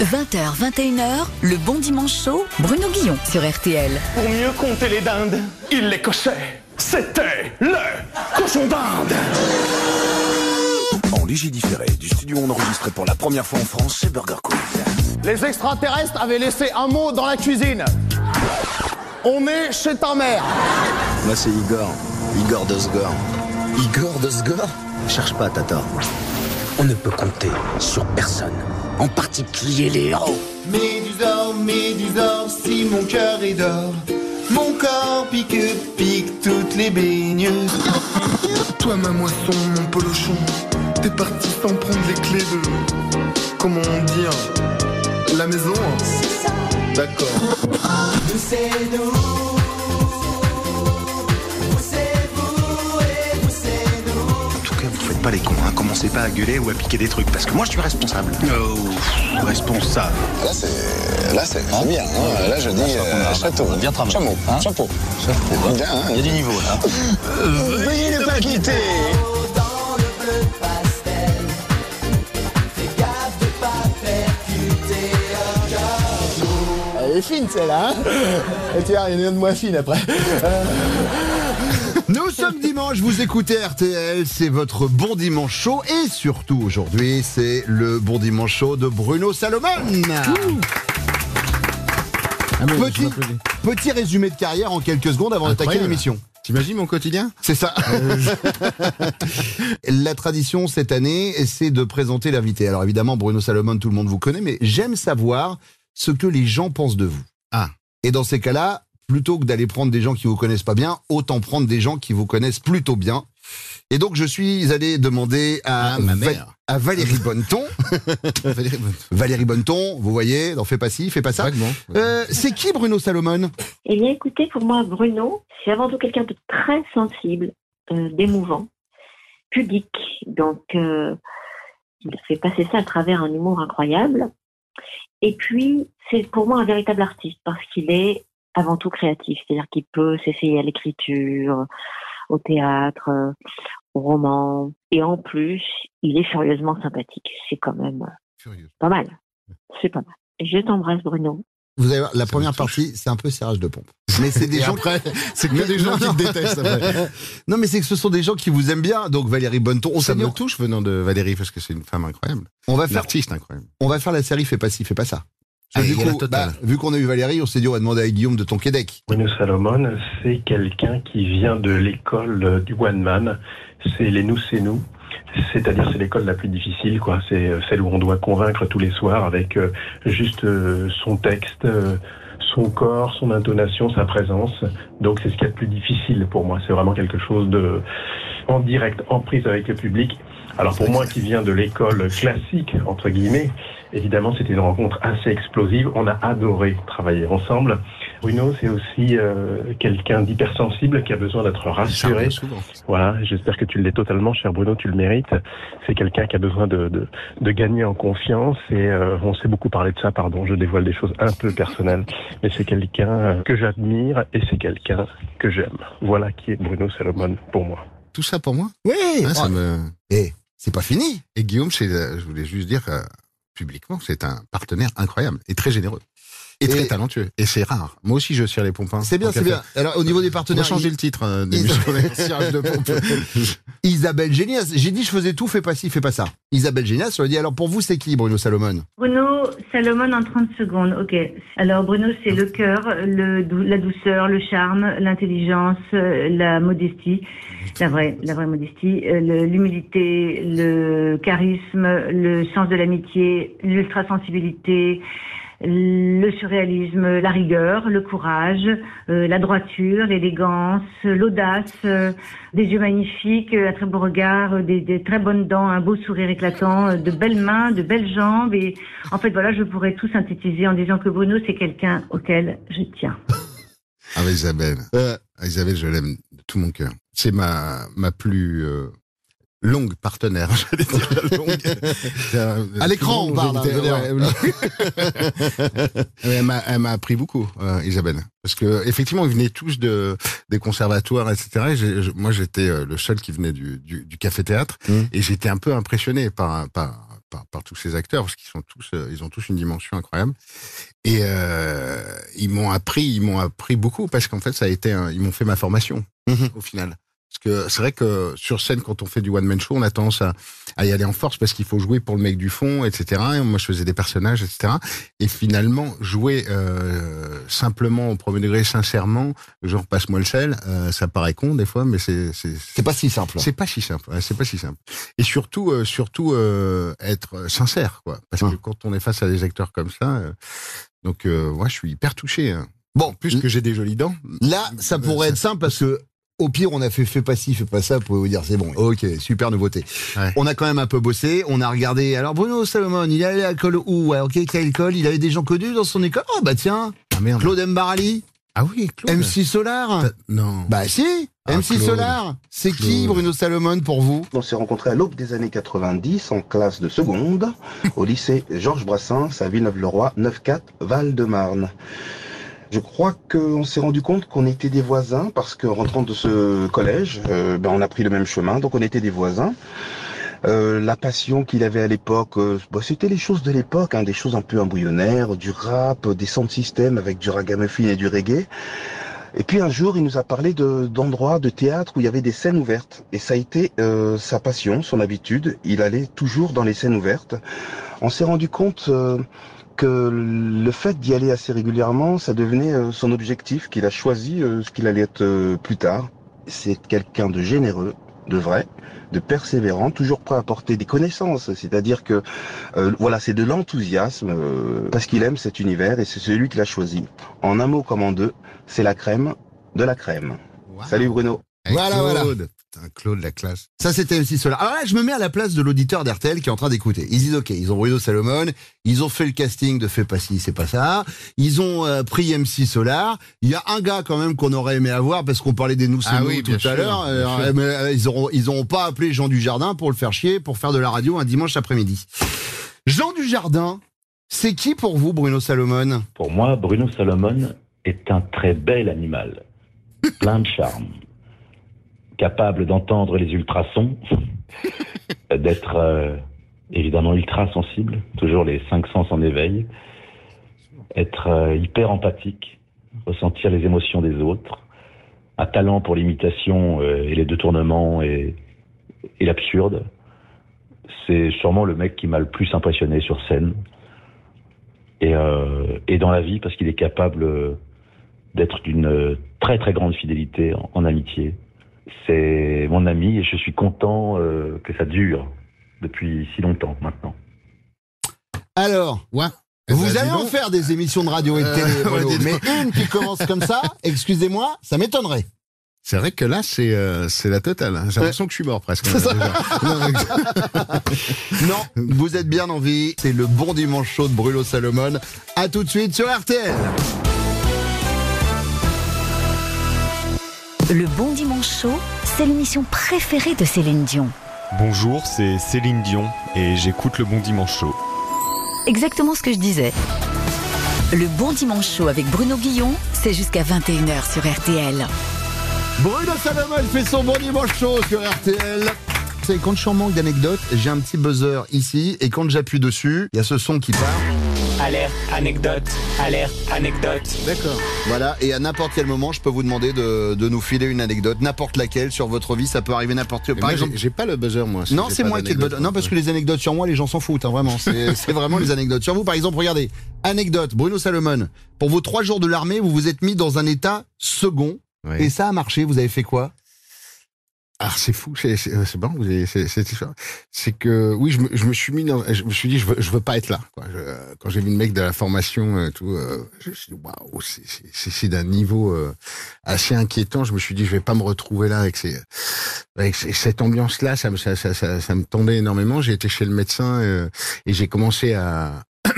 20h, 21h, le bon dimanche chaud, Bruno Guillon sur RTL. Pour mieux compter les dindes, il les cochait. C'était le cochon d'Inde. En léger différé du studio enregistré pour la première fois en France chez Burger Quiz. Les extraterrestres avaient laissé un mot dans la cuisine. On est chez ta mère. Moi, c'est Igor. Igor Dosgor. Igor Dosgor? Cherche pas, Tata. On ne peut compter sur personne. En particulier les héros. Médusor, Médusor, si mon cœur est d'or. Mon corps pique, pique toutes les baigneuses. Toi, ma moisson, mon polochon. T'es parti sans prendre les clés de. Comment dire La maison hein D'accord. En tout cas, vous faites pas les cons, hein. Commencez pas à gueuler ou à piquer des trucs, parce que moi je suis responsable. Oh, responsable. Là, c'est, là, c'est bien. hein. Là, je dis euh, château. Bien travaillé. Chameau. Hein Chapeau. Bien, hein. Il y a du niveau là. Veuillez ne pas quitter. Elle est fine celle-là. Hein Et tu vois, il y en a une de moins fine après. Nous sommes dimanche, vous écoutez RTL, c'est votre bon dimanche chaud et surtout aujourd'hui, c'est le bon dimanche chaud de Bruno Salomon. Petit, petit résumé de carrière en quelques secondes avant d'attaquer Incroyable. l'émission. T'imagines mon quotidien? C'est ça. La tradition cette année, c'est de présenter l'invité. Alors évidemment, Bruno Salomon, tout le monde vous connaît, mais j'aime savoir ce que les gens pensent de vous. Ah. Et dans ces cas-là, plutôt que d'aller prendre des gens qui vous connaissent pas bien, autant prendre des gens qui vous connaissent plutôt bien. Et donc je suis allé demander à, Ah, ma Va- mère. à Valérie Bonneton. Valérie Bonneton. Valérie Bonneton, vous voyez, n'en fais pas ci, fais pas ça. Euh, c'est qui Bruno Salomon? Eh bien, écoutez, pour moi, Bruno, c'est avant tout quelqu'un de très sensible, euh, d'émouvant, pudique. Donc, euh, il fait passer ça à travers un humour incroyable. Et puis, c'est pour moi un véritable artiste parce qu'il est avant tout créatif. C'est-à-dire qu'il peut s'essayer à l'écriture, au théâtre, au roman. Et en plus, il est furieusement sympathique. C'est quand même Furieux. pas mal. C'est pas mal. Je t'embrasse, Bruno. Vous allez voir, la première partie, c'est un peu serrage de pompe. Mais c'est des gens après, c'est que des gens qui te détestent après. Non, mais c'est que ce sont des gens qui vous aiment bien. Donc Valérie Bonneton, on, Ça me touche venant de Valérie parce que c'est une femme incroyable. on va faire, artiste incroyable. on va faire la série Fais pas ci, fais pas ça. Ah, du coup, bah, vu qu'on a eu Valérie, on s'est dit on va demander à Guillaume de ton Québec. Bruno Salomon, c'est quelqu'un qui vient de l'école euh, du one man. C'est les nous, c'est nous. C'est-à-dire, c'est l'école la plus difficile, quoi. C'est euh, celle où on doit convaincre tous les soirs avec euh, juste son texte, son corps, son intonation, sa présence. Donc, c'est ce qu'il y a de plus difficile pour moi. C'est vraiment quelque chose de en direct, en prise avec le public. Alors, pour moi, qui vient de l'école classique, entre guillemets, évidemment, c'était une rencontre assez explosive. On a adoré travailler ensemble. Bruno, c'est aussi euh, quelqu'un d'hypersensible qui a besoin d'être rassuré. souvent. Voilà, j'espère que tu l'es totalement, cher Bruno, tu le mérites. C'est quelqu'un qui a besoin de, de, de gagner en confiance et euh, on s'est beaucoup parlé de ça, pardon, je dévoile des choses un peu personnelles, mais c'est quelqu'un euh, que j'admire et c'est quelqu'un que j'aime. Voilà qui est Bruno Salomon pour moi. Tout ça pour moi? Oui. Hein, ça me... Eh, c'est pas fini. Et Guillaume, euh, je voulais juste dire euh, publiquement, c'est un partenaire incroyable et très généreux. Et, Et- très talentueux. Et c'est rare. Moi aussi, je serre les pompins. C'est bien, c'est bien. Alors au niveau des On va partenaires, changer le titre euh, des cirage de pompe. Isabelle Génias. J'ai dit je faisais tout, fais pas ci, fais pas ça. Isabelle Génias, on a dit alors pour vous c'est qui Bruno Salomon? Bruno Salomon en 30 secondes, ok. Alors Bruno, c'est le cœur, le dou- la douceur, le charme, l'intelligence, euh, la modestie, la vraie, la vraie modestie, euh, le- l'humilité, le charisme, le sens de l'amitié, l'ultrasensibilité, le surréalisme, la rigueur, le courage, euh, la droiture, l'élégance, l'audace, euh, des yeux magnifiques, un très beau regard, des, des très bonnes dents, un beau sourire éclatant, euh, de belles mains, de belles jambes. Et en fait, voilà, je pourrais tout synthétiser en disant que Bruno, c'est quelqu'un auquel je tiens. Ah, Isabelle. Euh. Ah, Isabelle, je l'aime de tout mon cœur. C'est ma, ma plus euh, longue partenaire, j'allais dire la longue. À l'écran, on parle, hein, elle m'a- appris beaucoup, euh, Isabelle. Parce que effectivement, ils venaient tous de des conservatoires, etc. Et moi, j'étais euh, le seul qui venait du, du, du café-théâtre, Mmh. et j'étais un peu impressionné par, par par, par tous ces acteurs parce qu'ils sont tous, euh, ils ont tous une dimension incroyable. Et euh, ils m'ont appris, ils m'ont appris beaucoup parce qu'en fait, ça a été, un- ils m'ont fait ma formation au final. Parce que c'est vrai que sur scène, quand on fait du one man show, on a tendance à, à y aller en force parce qu'il faut jouer pour le mec du fond, etc. Et moi, je faisais des personnages, etc. Et finalement, jouer euh, simplement au premier degré, sincèrement, genre passe-moi le sel, euh, ça paraît con des fois, mais c'est c'est pas si simple. c'est pas si simple. ouais, C'est pas si simple. Et surtout, euh, surtout euh, être sincère, quoi. Parce que quand on est face à des acteurs comme ça, euh, donc euh, moi, je suis hyper touché. hein. Bon, plus que j'ai des jolies dents. Là, ça pourrait être simple parce que au pire, on a fait fais pas ci, fais pas ça, vous pouvez vous dire c'est bon. Ok, super nouveauté. On a quand même un peu bossé, on a regardé. Alors Bruno Salomon, il est allé à l'école où? Ouais, Ok, quelle école? Il avait des gens connus dans son école? Oh bah tiens, Claude Mbarali. Ah oui, Claude. MC Solar. Non. Bah si, Ah, MC Claude. Solar. C'est qui Bruno Salomon pour vous? On s'est rencontrés à l'aube des années 90 en classe de seconde au lycée Georges Brassens à Villeneuve-le-Roi, 9-4 Val-de-Marne. Je crois qu'on s'est rendu compte qu'on était des voisins parce qu'en rentrant de ce collège, euh, ben, on a pris le même chemin, donc on était des voisins. Euh, la passion qu'il avait à l'époque, bah, c'était les choses de l'époque, hein, des choses un peu embryonnaires, du rap, des sound systems avec du ragamuffin et du reggae. Et puis un jour, il nous a parlé de- d'endroits de, théâtre où il y avait des scènes ouvertes. Et ça a été sa passion, son habitude. Il allait toujours dans les scènes ouvertes. On s'est rendu compte euh, que le fait d'y aller assez régulièrement, ça devenait euh, son objectif, qu'il a choisi euh, ce qu'il allait être euh, plus tard. C'est quelqu'un de généreux, de vrai, de persévérant, toujours prêt à apporter des connaissances. C'est-à-dire que euh, voilà, c'est de l'enthousiasme euh, parce qu'il aime cet univers et c'est celui qu'il a choisi. En un mot comme en deux, c'est la crème de la crème. Salut Bruno. Voilà, voilà. Putain, Claude, la classe. Ça, c'était MC Solar. Alors là, je me mets à la place de l'auditeur d'RTL qui est en train d'écouter. Ils disent, OK, ils ont Bruno Salomon, ils ont fait le casting de Fais pas ci, c'est pas ça. Ils ont euh, pris MC Solar. Il y a un gars quand même qu'on aurait aimé avoir parce qu'on parlait des nous Ah nous oui, tout à l'heure. Euh, euh, ils auront, ils auront pas appelé Jean Dujardin pour le faire chier, pour faire de la radio un dimanche après-midi. Jean Dujardin, c'est qui pour vous, Bruno Salomon? Pour moi, Bruno Salomon est un très bel animal, plein de charme, capable d'entendre les ultrasons, d'être euh, évidemment ultra sensible, toujours les cinq sens en éveil, être euh, hyper empathique, ressentir les émotions des autres, un talent pour l'imitation euh, et les détournements et, et l'absurde. C'est sûrement le mec qui m'a le plus impressionné sur scène et, et dans la vie parce qu'il est capable d'être d'une très très grande fidélité en, en amitié. C'est mon ami et je suis content euh, que ça dure depuis si longtemps maintenant. Alors, ouais. Vous bah, allez dis en donc. faire des émissions de radio et de Euh, télé, ouais, dis mais une qui commence comme ça, excusez-moi, ça m'étonnerait. C'est vrai que là, c'est euh, c'est la totale. hein. J'ai l'impression que je suis mort presque. Non, vous êtes bien en vie. C'est le bon dimanche chaud de Bruno Salomon. À tout de suite sur RTL. Le Bon Dimanche Chaud, c'est l'émission préférée de Céline Dion. Bonjour, c'est Céline Dion et j'écoute le Bon Dimanche Show. Exactement ce que je disais. Le Bon Dimanche Chaud avec Bruno Guillon, c'est jusqu'à 21h sur RTL. Bruno Salomon fait son bon dimanche chaud sur RTL. C'est quand je suis en manque d'anecdotes, j'ai un petit buzzer ici et quand j'appuie dessus, il y a ce son qui part. Alerte, anecdote, alerte, anecdote. D'accord. Voilà, et à n'importe quel moment, je peux vous demander de, de nous filer une anecdote, n'importe laquelle sur votre vie, ça peut arriver n'importe Mais Par moi, exemple, j'ai- pas le buzzer moi. si Non, c'est moi qui ai le buzzer. Non, parce que les anecdotes sur moi, les gens s'en foutent, hein, vraiment. C'est c'est vraiment les anecdotes sur vous. Par exemple, regardez, anecdote, Bruno Salomon. Pour vos trois jours de l'armée, vous vous êtes mis dans un état second. Et ça a marché, vous avez fait quoi? Ah, c'est fou, c'est c'est c'est bon, vous avez cette histoire. C'est que oui, je me, je me suis mis dans, je me suis dit je veux je veux pas être là. Quoi. Quand j'ai vu le mec de la formation et tout, euh, je me suis dit waouh, c'est- d'un niveau euh, assez inquiétant. Je me suis dit je vais pas me retrouver là avec ces avec cette ambiance là, ça me ça, ça, ça, ça me tendait énormément. J'ai été chez le médecin euh, et j'ai commencé à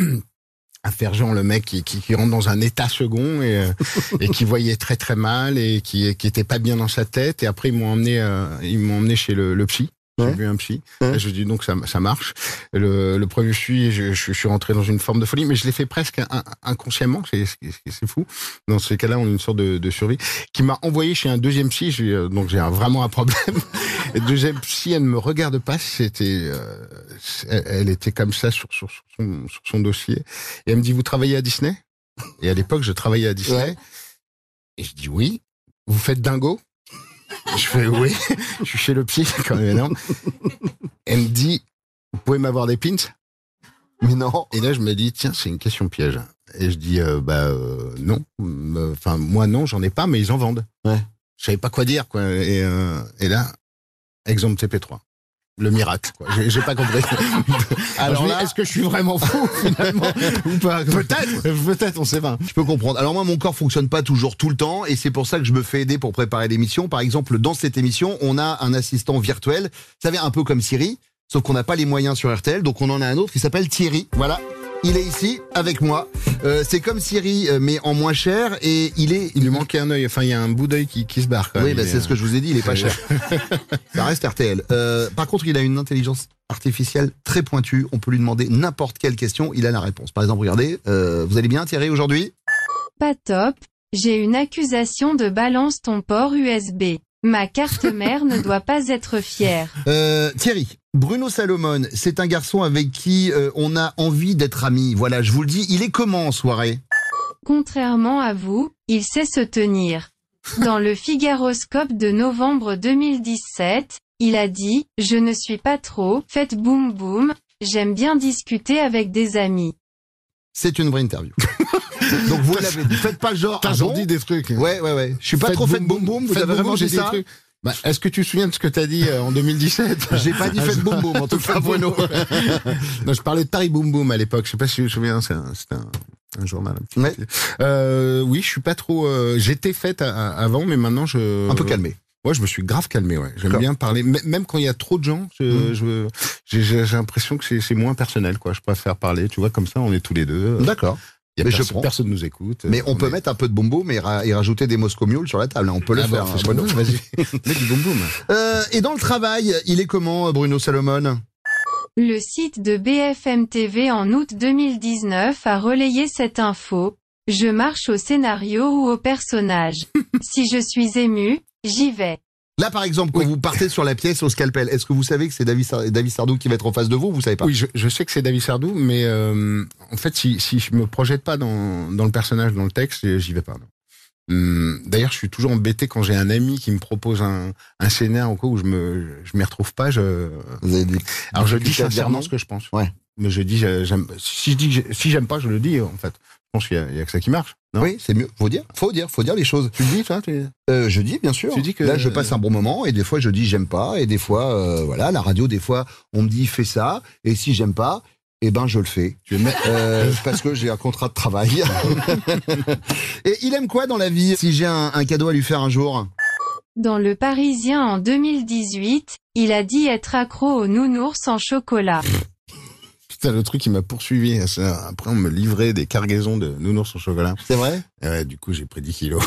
à faire genre le mec qui, qui, qui rentre dans un état second et, euh, et qui voyait très très mal et qui qui était pas bien dans sa tête. Et après ils m'ont emmené euh, ils m'ont emmené chez le, le psy. J'ai vu un psy. Et je dis donc ça ça marche. Le, le premier suis je, je, suis rentré dans une forme de folie mais je l'ai fait presque in- inconsciemment. C'est c'est c'est fou. Dans ces cas-là on a une sorte de, de survie. Qui m'a envoyé chez un deuxième psy. Euh, donc j'ai vraiment un problème deuxième, si elle ne me regarde pas, c'était, euh, elle, était comme ça sur, sur, sur son, sur son dossier. Et elle me dit, vous travaillez à Disney? Et à l'époque, je travaillais à Disney. Et je dis oui. Vous faites dingo? Je fais oui. je suis chez le pied quand même énorme. Elle me dit, vous pouvez m'avoir des pins? Mais non. Et là, je me dis, tiens, c'est une question piège. Et je dis, euh, bah euh, non. Enfin, moi non, j'en ai pas, mais ils en vendent. Ouais. Je savais pas quoi dire, quoi. Et, euh, et là, exemple TP3. Le miracle. J'ai pas compris. Alors là, est-ce que je suis vraiment fou finalement ou pas? Peut-être, peut-être, on sait pas. Je peux comprendre. Alors moi, mon corps fonctionne pas toujours tout le temps, et c'est pour ça que je me fais aider pour préparer l'émission. Par exemple, dans cette émission, on a un assistant virtuel. Vous savez, un peu comme Siri, sauf qu'on n'a pas les moyens sur RTL, donc on en a un autre qui s'appelle Thierry. Voilà. Il est ici avec moi. Euh, c'est comme Siri, euh, mais en moins cher, et il est. Il lui manquait un œil. Enfin, il y a un bout d'œil qui, qui se barre. Quand Oui, même. bah, Il est, c'est ce que je vous ai dit, il est pas cher. Ça reste RTL. Euh, par contre, il a une intelligence artificielle très pointue. On peut lui demander n'importe quelle question, il a la réponse. Par exemple, regardez, euh, vous allez bien Thierry aujourd'hui? Pas top, j'ai une accusation de balance ton port USB. Ma carte mère ne doit pas être fière. Euh, Thierry, Bruno Salomon, c'est un garçon avec qui euh, on a envie d'être amis. Voilà, je vous le dis, il est comment en soirée? Contrairement à vous, il sait se tenir. Dans le Figaroscope de novembre 2017, il a dit, je ne suis pas trop, faites boum boum, j'aime bien discuter avec des amis. C'est une vraie interview. Donc vous l'avez dit, faites pas genre. Putain, ah bon dis des trucs. Ouais, ouais, ouais. Je suis pas Faites trop fait boum boum boum. Vous avez boum vraiment boum, dit des trucs. Bah, Est-ce que tu te souviens de ce que t'as dit euh, en 2017 J'ai pas dit faites boum boum, en tout cas, boum Bruno. boum. non, je parlais de Paris Boum Boum à l'époque. Je sais pas si tu te souviens, c'est un, un, un journal. Un. Euh, oui, je suis pas trop. euh, J'étais faite à- à- avant, mais maintenant je. Un peu calmé. Ouais, je me suis grave calmé. Ouais, j'aime bien parler, M- même quand il y a trop de gens. je- Mm. je- J'ai l'impression que c'est c'est moins personnel, quoi. Je préfère parler. Tu vois, comme ça, on est tous les deux. D'accord. Il y a Mais je personne, prends. personne nous écoute. Mais on peut est- mettre un peu de boum boum et, ra- et rajouter des Moscow Mule sur la table. hein. On peut le Ah faire. bon, hein, tu veux, Vas-y, mets du boum boum. Euh, et dans le travail, il est comment, Bruno Salomon? Le site de BFM TV en août 2019 a relayé cette info. Je marche au scénario ou au personnage. si je suis ému, j'y vais. Là, par exemple, quand vous partez sur la pièce au scalpel, est-ce que vous savez que c'est David, Sar- David Sardou qui va être en face de vous ou Vous savez pas? Oui, je, je sais que c'est David Sardou, mais euh, en fait, si, si je me projette pas dans, dans le personnage, dans le texte, j'y vais pas. non. Hum, D'ailleurs, je suis toujours embêté quand j'ai un ami qui me propose un, un scénario ou quoi où je me je m'y retrouve pas. Je... Alors je dis sincèrement ce que je pense. Ouais. Mais je dis j'aime. Si je dis si j'aime pas, je le dis en fait. Je pense qu'il y, y a que ça qui marche. Non Oui, c'est mieux. Faut dire, faut dire, faut dire les choses. Tu le dis, toi tu... Euh, je dis, bien sûr. Tu dis que- Là, je passe un bon moment et des fois, je dis j'aime pas et des fois, euh, voilà, la radio, des fois, on me dit fais ça et si j'aime pas, eh ben, je le fais. Euh, parce que j'ai un contrat de travail. et il aime quoi dans la vie? Si j'ai un, un cadeau à lui faire un jour? Dans Le Parisien en 2018, il a dit être accro aux nounours en chocolat. Putain, le truc qui m'a poursuivi. Après, on me livrait des cargaisons de nounours au chocolat. C'est vrai? Ouais, du coup, j'ai pris 10 kilos.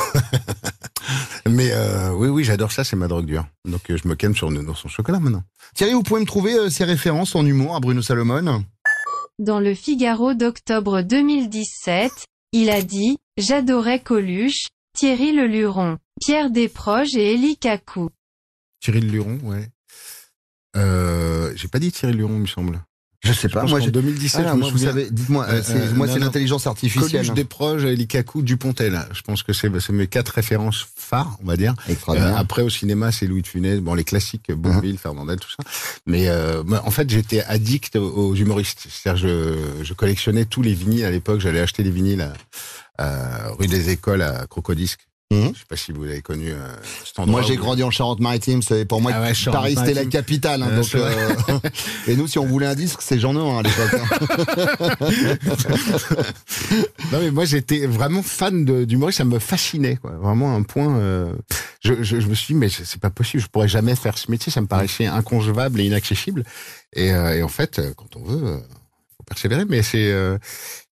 Mais euh, oui, oui, j'adore ça, c'est ma drogue dure. Donc, euh, je me calme sur nounours au chocolat maintenant. Thierry, vous pouvez me trouver euh, ses références en humour à Bruno Salomon Dans le Figaro d'octobre 2017, il a dit « J'adorais Coluche, Thierry Le Luron, Pierre Desproges et Élie Cacou. Thierry Luron, ouais. Euh, j'ai pas dit Thierry Luron, il me semble. Je sais pas. Moi, j'ai- 2017, Ah, je me moi, vous savez, dites-moi, euh, c'est- moi, c'est l'intelligence artificielle. Coluche, Desproges, Eli Kaku, Dupontel. Je pense que c'est c'est mes quatre références phares, on va dire. Euh, après, au cinéma, c'est Louis de Funès, bon, les classiques, Bourville, Fernandel, tout ça. Mais euh, moi, en fait, j'étais addict aux, humoristes. C'est-à-dire, je, je collectionnais tous les vinyles à l'époque. J'allais acheter les vinyles à, à rue des Écoles, à Crocodisque. Je sais pas si vous avez connu euh, cet endroit. Moi, j'ai grandi en Charente-Maritime. Pour moi Ah ouais, Paris, c'était la capitale. hein, Euh, donc, euh, et nous, si on voulait un disque, c'est Jean Noin à l'époque. hein. non mais moi j'étais vraiment fan d'humoriste, ça me fascinait quoi. Vraiment un point. euh, je, je, je me suis dit mais c'est pas possible, je pourrais jamais faire ce métier, ça me paraissait inconcevable et inaccessible. Et, euh, et en fait, quand on veut, euh, persévérer. Mais c'est euh,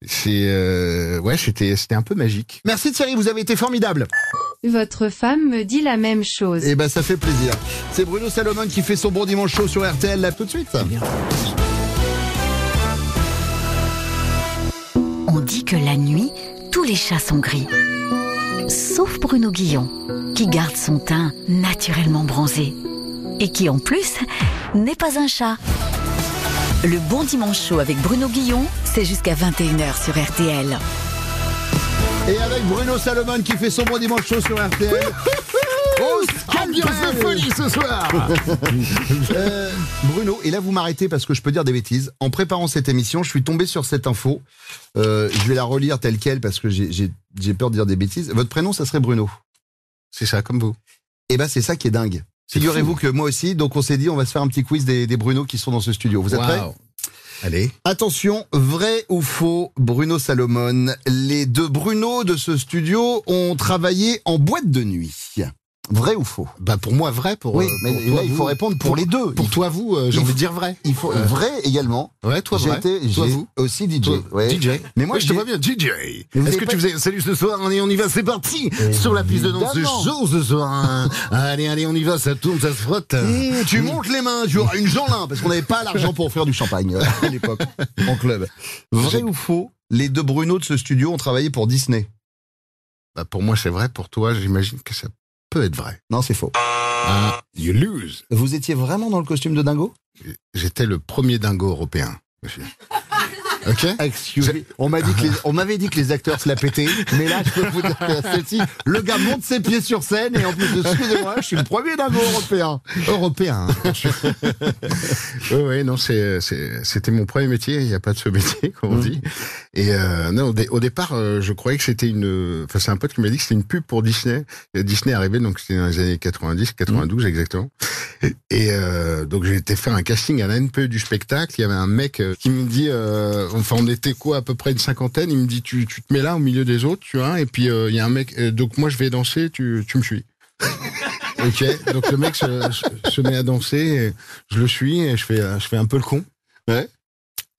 c'est euh, ouais, c'était c'était un peu magique. Merci Thierry, vous avez été formidable. Votre femme me dit la même chose. Et ben, ça fait plaisir. C'est Bruno Salomon qui fait son bon dimanche chaud sur RTL là tout de suite. On dit que la nuit, tous les chats sont gris. Sauf Bruno Guillon, qui garde son teint naturellement bronzé. et qui en plus n'est pas un chat. Le Bon Dimanche Show avec Bruno Guillon, c'est jusqu'à 21h sur RTL. Et avec Bruno Salomon qui fait son bon dimanche chaud sur RTL. Oh, Ambiance de folie ce soir Euh, Bruno, et là vous m'arrêtez parce que je peux dire des bêtises. En préparant cette émission, je suis tombé sur cette info. Euh, je vais la relire telle quelle parce que j'ai- peur de dire des bêtises. Votre prénom, ça serait Bruno. C'est ça, comme vous. Et ben c'est ça qui est dingue. Figurez-vous que moi aussi, donc on s'est dit on va se faire un petit quiz des, des Bruno qui sont dans ce studio. Vous êtes prêts Waouh. Allez. Attention, vrai ou faux, Bruno Salomon. Les deux Bruno de ce studio ont travaillé en boîte de nuit. Vrai ou faux Bah pour moi vrai pour. Oui, euh, mais pour là il faut répondre pour, les deux. Pour toi vous, euh, j'ai envie de dire vrai. Il faut Euh, vrai également. Ouais, toi vrai. été- toi vous. aussi DJ. Toi, ouais. DJ. Mais moi Ouais, je te vois bien, DJ. Est-ce que pas- tu faisais salut ce soir Allez, on y va, c'est parti sur la piste de danse. Chaud ce soir. hein. allez, allez, on y va, ça tourne, ça se frotte. Mmh, tu montes les mains, tu auras une Jeanlin, parce qu'on n'avait pas l'argent pour faire du champagne euh, à l'époque, en club. Vrai ou faux, les deux Bruno de ce studio ont travaillé pour Disney? Bah, pour moi c'est vrai, pour toi j'imagine que ça peut être vrai. Non, c'est faux. Ah, you lose. Vous étiez vraiment dans le costume de dingo? J'étais le premier dingo européen, monsieur. Ok Excuse me. On m'a dit que les- on m'avait dit que les acteurs se la pétaient, mais là, je peux vous dire que celle-ci, le gars monte ses pieds sur scène et en plus de excusez-moi, je suis le premier dingo européen. Européen. oui, oui, non, c'est, c'est, c'était mon premier métier. Il n'y a pas de ce métier, comme on Mm. dit. Et euh, non, au, dé- au départ, euh, je croyais que c'était une. Enfin, c'est un pote qui m'a dit que c'était une pub pour Disney. Disney est arrivé, donc c'était dans les années 90, 92 exactement. Et euh, donc j'ai été faire un casting à la NPE du spectacle. Il y avait un mec euh, qui me dit, euh, enfin, on était quoi, à peu près une cinquantaine. Il me dit, tu, tu te mets là au milieu des autres, tu vois. Et puis euh, il y a un mec. euh, donc moi, je vais danser, tu, tu me suis. Ok, donc le mec se, met à danser, et je le suis et je fais, euh, je fais un peu le con. Ouais.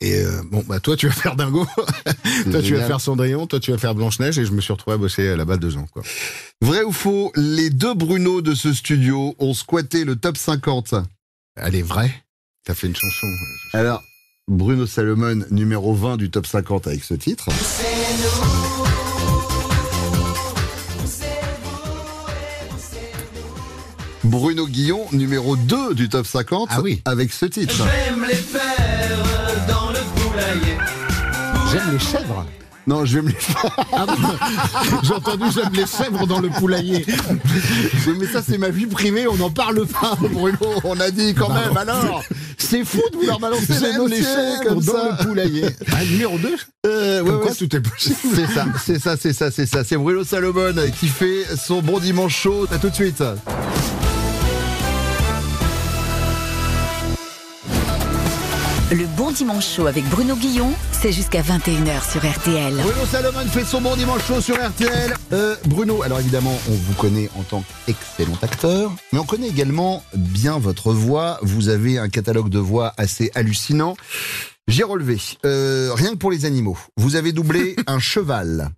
Et euh, bon, bah toi tu vas faire Dingo, toi tu vas faire Cendrillon, toi tu vas faire Blanche Neige et je me suis retrouvé à bosser là-bas deux ans quoi. Vrai ou faux, les deux Bruno de ce studio ont squatté le top 50 Elle est vraie. T'as fait une chanson. Alors, Bruno Salomon, numéro 20 du top 50 avec ce titre. Bruno Guillon, numéro 2 du top 50 Ah oui. avec ce titre. J'aime les faire dans le poulailler. J'aime les chèvres. Non, je vais me les Ah bon J'ai entendu j'aime les chèvres dans le poulailler. Mais ça, c'est ma vie privée, on n'en parle pas, Bruno. On a dit quand même, alors. C'est fou de vouloir balancer les chèvres comme dans ça. le poulailler. Ah, numéro 2 Euh, ouais, ouais, tout est possible. C'est ça, c'est ça, c'est ça, c'est ça. C'est Bruno Salomon qui fait son bon dimanche chaud. À tout de suite. Le Bon Dimanche Show avec Bruno Guillon, c'est jusqu'à 21h sur RTL. Bruno Salomon fait son bon dimanche chaud sur RTL. Euh, Bruno, alors évidemment, on vous connaît en tant qu'excellent acteur, mais on connaît également bien votre voix. Vous avez un catalogue de voix assez hallucinant. J'ai relevé, euh, rien que pour les animaux, vous avez doublé un cheval,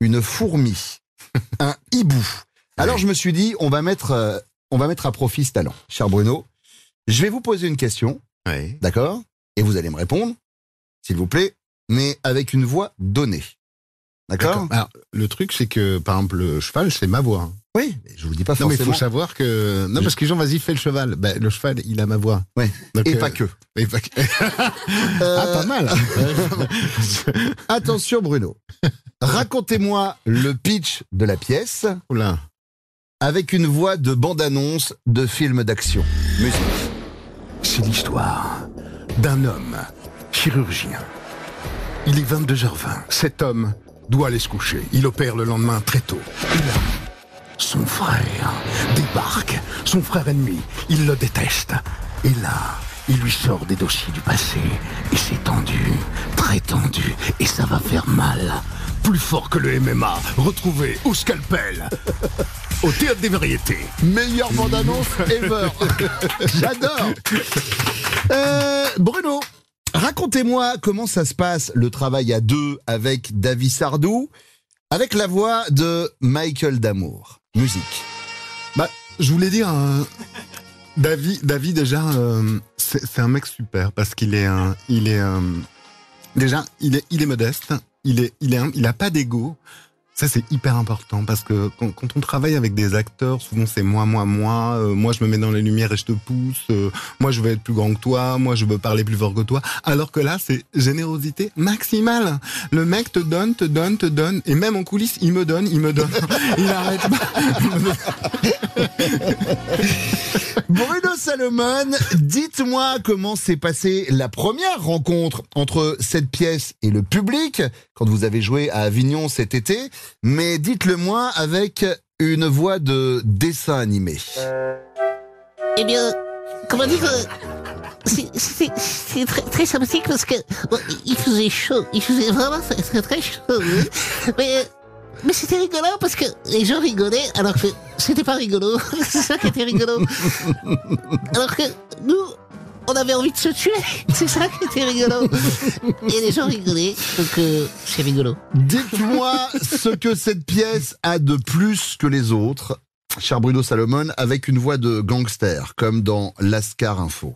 une fourmi, un hibou. Alors je me suis dit, on va mettre, euh, on va mettre à profit ce talent, cher Bruno. Je vais vous poser une question, Ouais. d'accord? Et vous allez me répondre, s'il vous plaît, mais avec une voix donnée. D'accord Alors, le truc, c'est que, par exemple, le cheval, c'est ma voix. Oui, mais je vous dis pas Non, mais il forcément. faut savoir que. Non, parce que les gens, vas-y, fais le cheval. Ben, le cheval, il a ma voix. Donc, Et euh, pas que. et pas que. Euh, Ah, pas mal. Attention Bruno. Racontez-moi le pitch de la pièce Oula. avec une voix de bande-annonce de film d'action. Musique. C'est l'histoire d'un homme chirurgien. Il est 22h20. Cet homme doit aller se coucher. Il opère le lendemain très tôt. Et là, son frère débarque. Son frère ennemi. Il le déteste. Et là, il lui sort des dossiers du passé. Et c'est tendu, très tendu. Et ça va faire mal. Plus fort que le MMA. Retrouvé au scalpel. Au théâtre des variétés. Meilleure bande-annonce ever. J'adore. Euh, Bruno, racontez-moi comment ça se passe le travail à deux avec David Sardou, avec la voix de Michael Damour. Musique. Bah, je voulais dire, euh, David, David déjà, euh, c'est un mec super parce qu'il est, un, il est, euh, déjà, il est, il est modeste, il est, il un- il a pas d'ego. Ça, c'est hyper important parce que quand, quand on travaille avec des acteurs, souvent c'est moi, moi, moi. euh, moi, je me mets dans les lumières et je te pousse. euh, moi, je veux être plus grand que toi. Moi, je veux parler plus fort que toi. Alors que là, c'est générosité maximale. Le mec te donne, te donne, te donne. Et même en coulisses, il me donne, il me donne. il arrête pas. Bruno Salomon, dites-moi comment s'est passée la première rencontre entre cette pièce et le public quand vous avez joué à Avignon cet été, mais dites-le moi avec une voix de dessin animé. Eh bien, comment dire, euh, c'est- très, sympathique parce que il faisait chaud, il faisait vraiment très très, chaud. Mais, mais c'était rigolo parce que les gens rigolaient alors que c'était pas rigolo. c'est ça qui était rigolo. Alors que nous, on avait envie de se tuer. C'est ça qui était rigolo. Et les gens rigolaient, donc c'est rigolo. Dites-moi ce que cette pièce a de plus que les autres, cher Bruno Salomon, avec une voix de gangster, comme dans Lascar Info.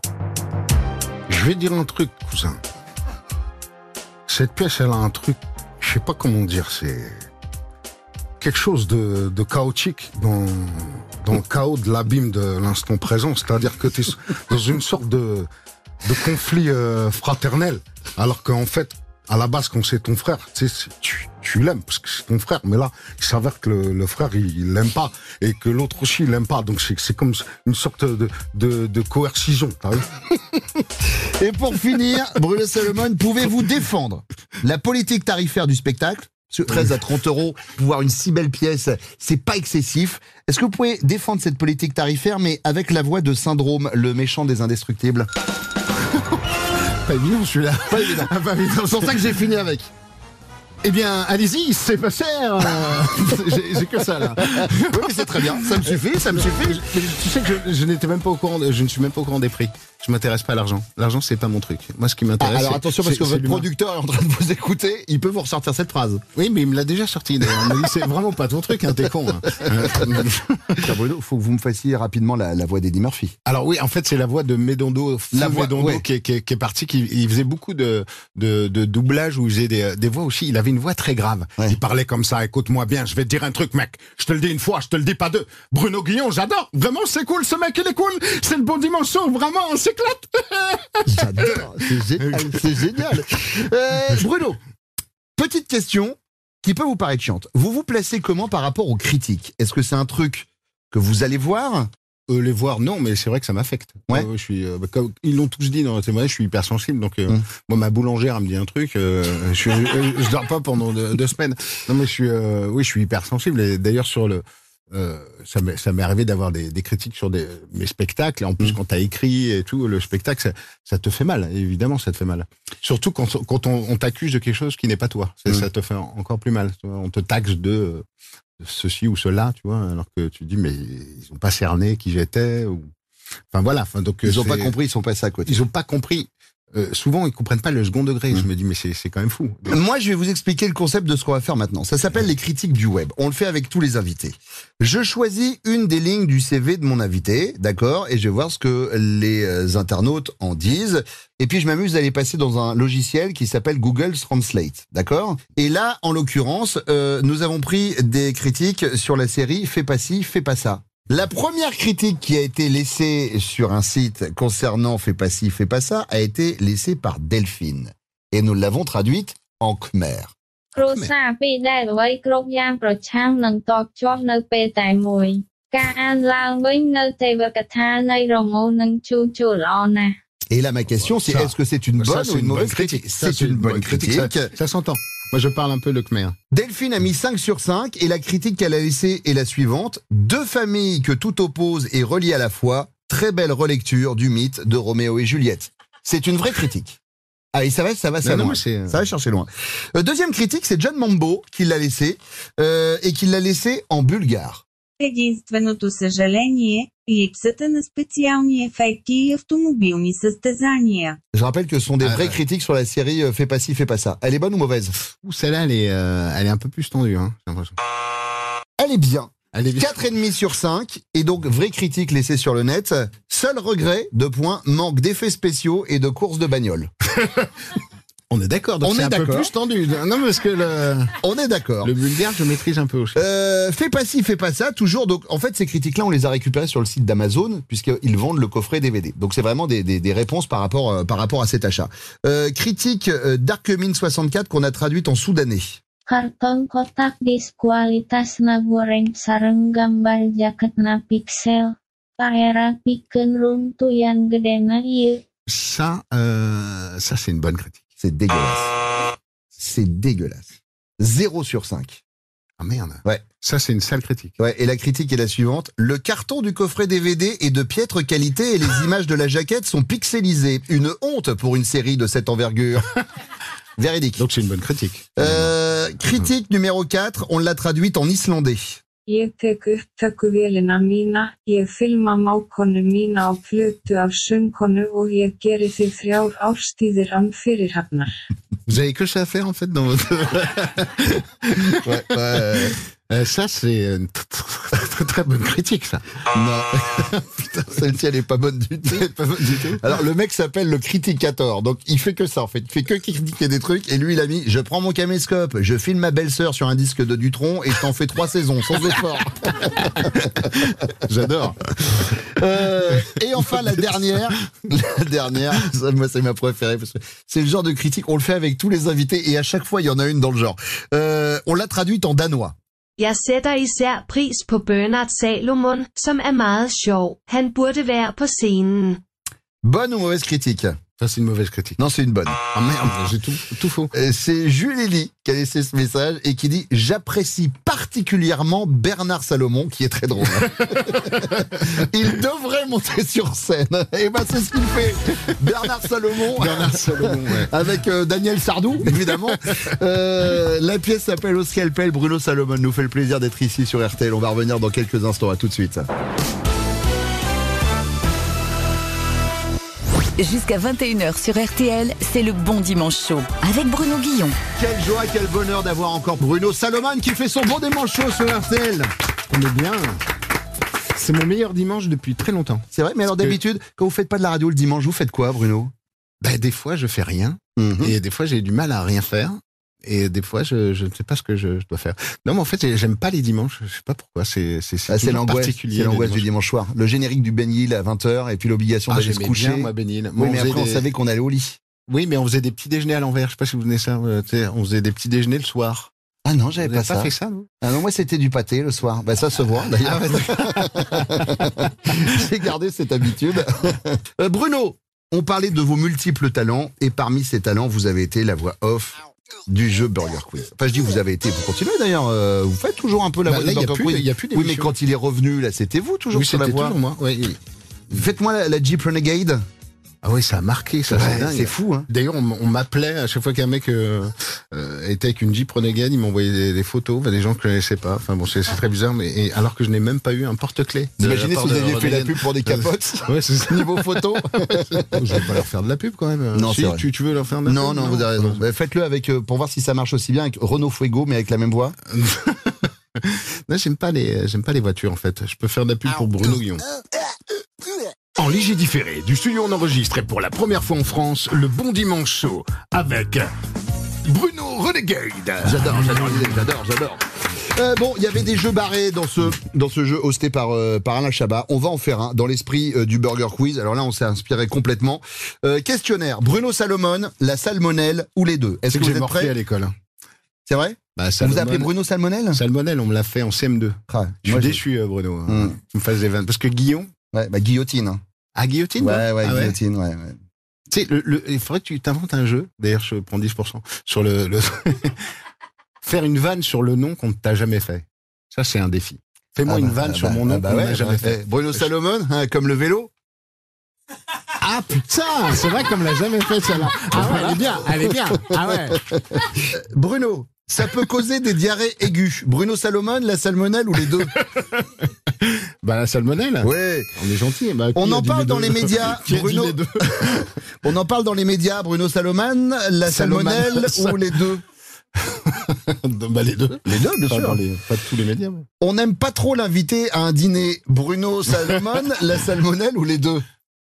Je vais dire un truc, cousin. Cette pièce, elle a un truc, je sais pas comment dire, c'est quelque chose de, de chaotique dans, dans le chaos de l'abîme de l'instant présent. C'est-à-dire que tu es dans une sorte de, conflit euh, fraternel. Alors qu'en fait, à la base, quand c'est ton frère, tu, l'aimes parce que c'est ton frère. Mais là, il s'avère que le, frère, il l'aime pas et que l'autre aussi, il l'aime pas. Donc c'est comme une sorte de, de, coercition. Et pour finir, Bruno Salomon, pouvez-vous défendre la politique tarifaire du spectacle 13 à 30 euros, pour voir une si belle pièce, c'est pas excessif. Est-ce que vous pouvez défendre cette politique tarifaire, mais avec la voix de Syndrome, le méchant des indestructibles? Pas évident celui-là. Pas évident. Pas évident. C'est pour ça que j'ai fini avec. Eh bien, allez-y, c'est pas cher. J'ai que ça là. Oui, mais c'est très bien. Ça me suffit, ça me suffit. Tu sais que je, je n'étais même pas au courant, de- je ne suis même pas au courant des prix. Je m'intéresse pas à l'argent. L'argent, c'est pas mon truc. Moi, ce qui Ah, m'intéresse. alors c'est- attention parce que votre producteur est en train de vous écouter, il peut vous ressortir cette phrase. Oui, mais il me l'a déjà sorti. d'ailleurs. Il m'a dit, c'est vraiment pas ton truc, hein, t'es con. hein. Cher Bruno, faut que vous me fassiez rapidement la, la voix d'Eddie Murphy. Alors oui, en fait, c'est la voix de Médondo, La voix, Médondo ouais. qui, est, qui est- qui est parti, qui il faisait beaucoup de, de, de doublage où il faisait des, des voix aussi. Il avait une voix très grave. Il parlait comme ça. Écoute-moi bien, je vais te dire un truc, mec. Je te le dis une fois, je te le dis pas deux. Bruno Guillon, j'adore. Vraiment, c'est cool. Ce mec, il est cool. C'est le bon dimanche soir. Vraiment, on s'éclate. J'adore, c'est génial. C'est génial. Euh, Bruno, petite question qui peut vous paraître chiante. Vous vous placez comment par rapport aux critiques? Est-ce que c'est un truc que vous allez voir? Euh, les voir, non, mais c'est vrai que ça m'affecte. Ouais. Euh, je suis, euh, bah, comme ils l'ont tous dit dans le témoignage, je suis hypersensible. Donc, euh, moi, ma boulangère, elle me dit un truc, je, suis, je dors pas pendant deux, deux semaines. Non, mais je suis, oui, je suis hypersensible. Et d'ailleurs, sur le, ça m'est ça m'est arrivé d'avoir des, des critiques sur des, mes spectacles. En plus, quand t'as écrit et tout, le spectacle, ça, ça te fait mal. Évidemment, ça te fait mal. Surtout quand, quand on, on t'accuse de quelque chose qui n'est pas toi. Ça te fait encore plus mal. On te taxe de ceci ou cela, tu vois, alors que tu dis, mais ils ont pas cerné qui j'étais. Ou... Enfin voilà. Enfin, donc, Ils ont c'est- pas compris, ils sont passés à côté. Ils ont pas compris. Euh, souvent, ils comprennent pas le second degré. Je me dis, mais c'est quand même fou. Moi, je vais vous expliquer le concept de ce qu'on va faire maintenant. Ça s'appelle les critiques du web. On le fait avec tous les invités. Je choisis une des lignes du CV de mon invité, d'accord, et je vais voir ce que les euh, internautes en disent. Et puis, je m'amuse à les passer dans un logiciel qui s'appelle Google Translate, d'accord Et là, en l'occurrence, euh, nous avons pris des critiques sur la série Fais pas ci, fais pas ça. La première critique qui a été laissée sur un site concernant Fais pas ci, fais pas ça a été laissée par Delphine. Et nous l'avons traduite en khmer. គ្រួសារពីរដែលអ្វីគ្រប់យ៉ាងប្រឆាំងនឹងតបជាប់នៅពេលតែមួយ ការអានឡើងវិញនៅទេវកថានៃរងោនឹងជូរជួរល្អណាស់ Et là, ma question, c'est Ça. est-ce que c'est une Ça, bonne c'est ou une mauvaise critique Ça, C'est une bonne critique. Ça, ça s'entend. Moi, je parle un peu le khmer. Delphine a mis 5 sur 5 et la critique qu'elle a laissée est la suivante. Deux familles que tout oppose et relie à la fois. Très belle relecture du mythe de Roméo et Juliette. C'est une vraie critique. Ah, et ça va, ça va, ça Non, loin. c'est- Ça va chercher loin. Euh, deuxième critique, c'est John Mambo qui l'a laissé euh, et qui l'a laissé en bulgare. Единственото съжаление – липсата на специални ефекти и автомобилни състезания. Je rappelle que ce sont des Ah, vraies ouais. critiques sur la série euh, Fais pas ci, fais pas ça. Elle est bonne ou mauvaise Ouh, celle-là, elle est, euh, elle est un peu plus tendue, hein, j'ai l'impression. Elle est bien. Elle est bien. 4,5 sur 5, et donc vraie critique laissée sur le net. Seul regret, de points, manque d'effets spéciaux et de courses de bagnole. On est d'accord, donc On c'est est un peu d'accord. plus tendu. Non, mais parce que le, On est d'accord. le bulgare, je maîtrise un peu aussi. Euh, fais pas ci, fais pas ça, toujours. Donc, en fait, ces critiques-là, on les a récupérées sur le site d'Amazon, puisqu'ils vendent le coffret DVD. Donc, c'est vraiment des, des, des réponses par rapport, euh, par rapport à cet achat. Euh, critique euh, Darkmin64 qu'on a traduite en soudanais. Karton kotak diskualitasna goreng sareng gambar jaketna pixel. Paera pikeun runtuyan gedena ieu. Ça, euh, ça c'est une bonne critique. C'est dégueulasse. C'est dégueulasse. 0 sur 5. Ah merde. Ouais. Ça c'est une sale critique. Ouais, et la critique est la suivante. Le carton du coffret DVD est de piètre qualité et les images de la jaquette sont pixelisées. Une honte pour une série de cette envergure. Véridique. Donc c'est une bonne critique. Euh, critique numéro 4, on l'a traduite en islandais. Ég tek upptökuvélina mína, ég filma mákonu mína á plötu af söngkonu og ég geri því þrjár árstíðir án fyrirhafnar. Vous avez que ça à faire en fait dans votre. Ouais, ouais. Euh, ça c'est très, bonne critique ça. Non. Putain, celle-ci, elle est pas bonne du tout. Pas bonne du tout. Alors, le mec s'appelle le criticator. Donc, il fait que ça, en fait. Il fait que critiquer des trucs. Et lui, il a mis, je prends mon caméscope, je filme ma belle-sœur sur un disque de Dutron et je t'en fais trois saisons, sans effort. J'adore. Euh, et enfin, la dernière. La dernière. Ça, moi, c'est ma préférée parce que c'est le genre de critique. On le fait avec tous les invités et à chaque fois, il y en a une dans le genre. Euh, on l'a traduite en danois. Jeg sætter især pris på Bernard Salomon, som er meget sjov. Han burde være på scenen. Bonne ou mauvaise critique Ça c'est une mauvaise critique. Non, c'est une bonne. Ah merde, j'ai tout, tout faux. Euh, C'est Julie Lee qui a laissé ce message et qui dit J'apprécie particulièrement Bernard Salomon, qui est très drôle. il devrait monter sur scène. Et ben c'est ce qu'il fait. Bernard Salomon. Bernard Salomon, ouais. Avec euh, Daniel Sardou, évidemment. Euh, la pièce s'appelle Au scalpel. Bruno Salomon nous fait le plaisir d'être ici sur RTL. On va revenir dans quelques instants. À tout de suite. Jusqu'à 21h sur RTL, c'est le bon dimanche chaud avec Bruno Guillon. Quelle joie, quel bonheur d'avoir encore Bruno Salomon qui fait son bon dimanche chaud sur RTL. On est bien. C'est mon meilleur dimanche depuis très longtemps. C'est vrai, mais alors d'habitude, quand vous faites pas de la radio le dimanche, vous faites quoi, Bruno? Ben, des fois, je fais rien. Mhm. Et des fois, j'ai du mal à rien faire. Et des fois, je, je ne sais pas ce que je, je dois faire. Non, mais en fait, j'aime pas les dimanches. Je sais pas pourquoi. C'est c'est Ah, c'est toujours l'angoisse, particulier, c'est l'angoisse du dimanche soir. Le générique du Ben Hill à 20h et puis l'obligation Ah, d'aller se coucher. bien, moi, Ben Hill. Oui, Moi, on mais après on savait qu'on allait au lit. Oui, mais on faisait des petits déjeuners à l'envers. Je sais pas si vous venez ça. euh, on faisait des petits déjeuners le soir. Ah non, j'avais pas ça. fait ça, non Ah non, moi c'était du pâté le soir. Bah ça se voit d'ailleurs. Ah, J'ai gardé cette habitude. Euh, Bruno, on parlait de vos multiples talents et parmi ces talents, vous avez été la voix off du jeu Burger Quiz. Enfin, je dis vous avez été, vous continuez d'ailleurs. euh, vous faites toujours un peu la Bah, voix là, du il y a Burger plus- Quiz. il y a plus Oui, mais quand il est revenu, là, c'était vous toujours Oui, sur la c'était voix. moi. Ouais. Faites-moi la, la Jeep Renegade. Ah oui, ça a marqué, ça, Ouais, c'est dingue. c'est fou, hein. D'ailleurs, on, m'appelait à chaque fois qu'un mec euh, euh, était avec une Jeep Renegade, il m'envoyait des, des photos, des gens que je connaissais pas. Enfin bon, c'est très bizarre, mais et, alors que je n'ai même pas eu un porte-clés. Imaginez si vous aviez fait la pub pour des capotes Ouais, c'est. Niveau photo Je vais pas leur faire de la pub quand même. Non, Si, tu, tu veux leur faire de la Non, pub? non, vous avez raison. Faites-le avec euh, pour voir si ça marche aussi bien avec Renault Fuego, mais avec la même voix. Non, j'aime pas les, j'aime pas les voitures en fait. Je peux faire de la pub pour Bruno Guillon. En léger différé, du studio on enregistre et pour la première fois en France, le Bon Dimanche Show avec Bruno Renegade. J'adore, j'adore, j'adore, j'adore. Euh, bon, il y avait des jeux barrés dans ce dans ce jeu hosté par euh, par Alain Chabat. On va en faire un dans l'esprit euh, du Burger Quiz. Alors là, on s'est inspiré complètement. Euh, questionnaire Bruno Salomon, la salmonelle ou les deux? Est-ce que, que vous j'ai êtes prêts? à l'école. hein. C'est vrai? Bah, Vous vous Salomon- appelez Bruno Salmonelle? Salmonelle, on me l'a fait en CM2. Ah, Je suis déçu, euh, Bruno. hein, Hmm. Tu me fasses des vannes. Parce que Guillon. Ouais, bah guillotine. Hein. Ah, guillotine Ouais, ouais, Ah guillotine, ouais. ouais. Tu sais, le, le- il faudrait que tu t'inventes un jeu. D'ailleurs, je prends 10% sur le, le- faire une vanne sur le nom qu'on ne t'a jamais fait. Ça, c'est un défi. Fais-moi Ah une bah, vanne ah sur bah, mon nom ah bah qu'on ouais, jamais fait. Bruno Salomon, hein, comme le vélo? Ah putain, c'est vrai qu'on me l'a jamais fait celle-là. Ah ouais, elle est bien, elle est bien. Ah ouais. Bruno, ça peut causer des diarrhées aiguës. Bruno Salomon, la salmonelle ou les deux Bah la salmonelle. Ouais. On est gentil. Bah, On en parle dans les médias, Bruno. les On en parle dans les médias, Bruno Salomon, la salmonelle Sal- ou les deux bah les deux. Les deux, bien Pas, sûr. dans les- pas tous les médias. mais. On n'aime pas trop l'inviter à un dîner. Bruno Salomon, la salmonelle ou les deux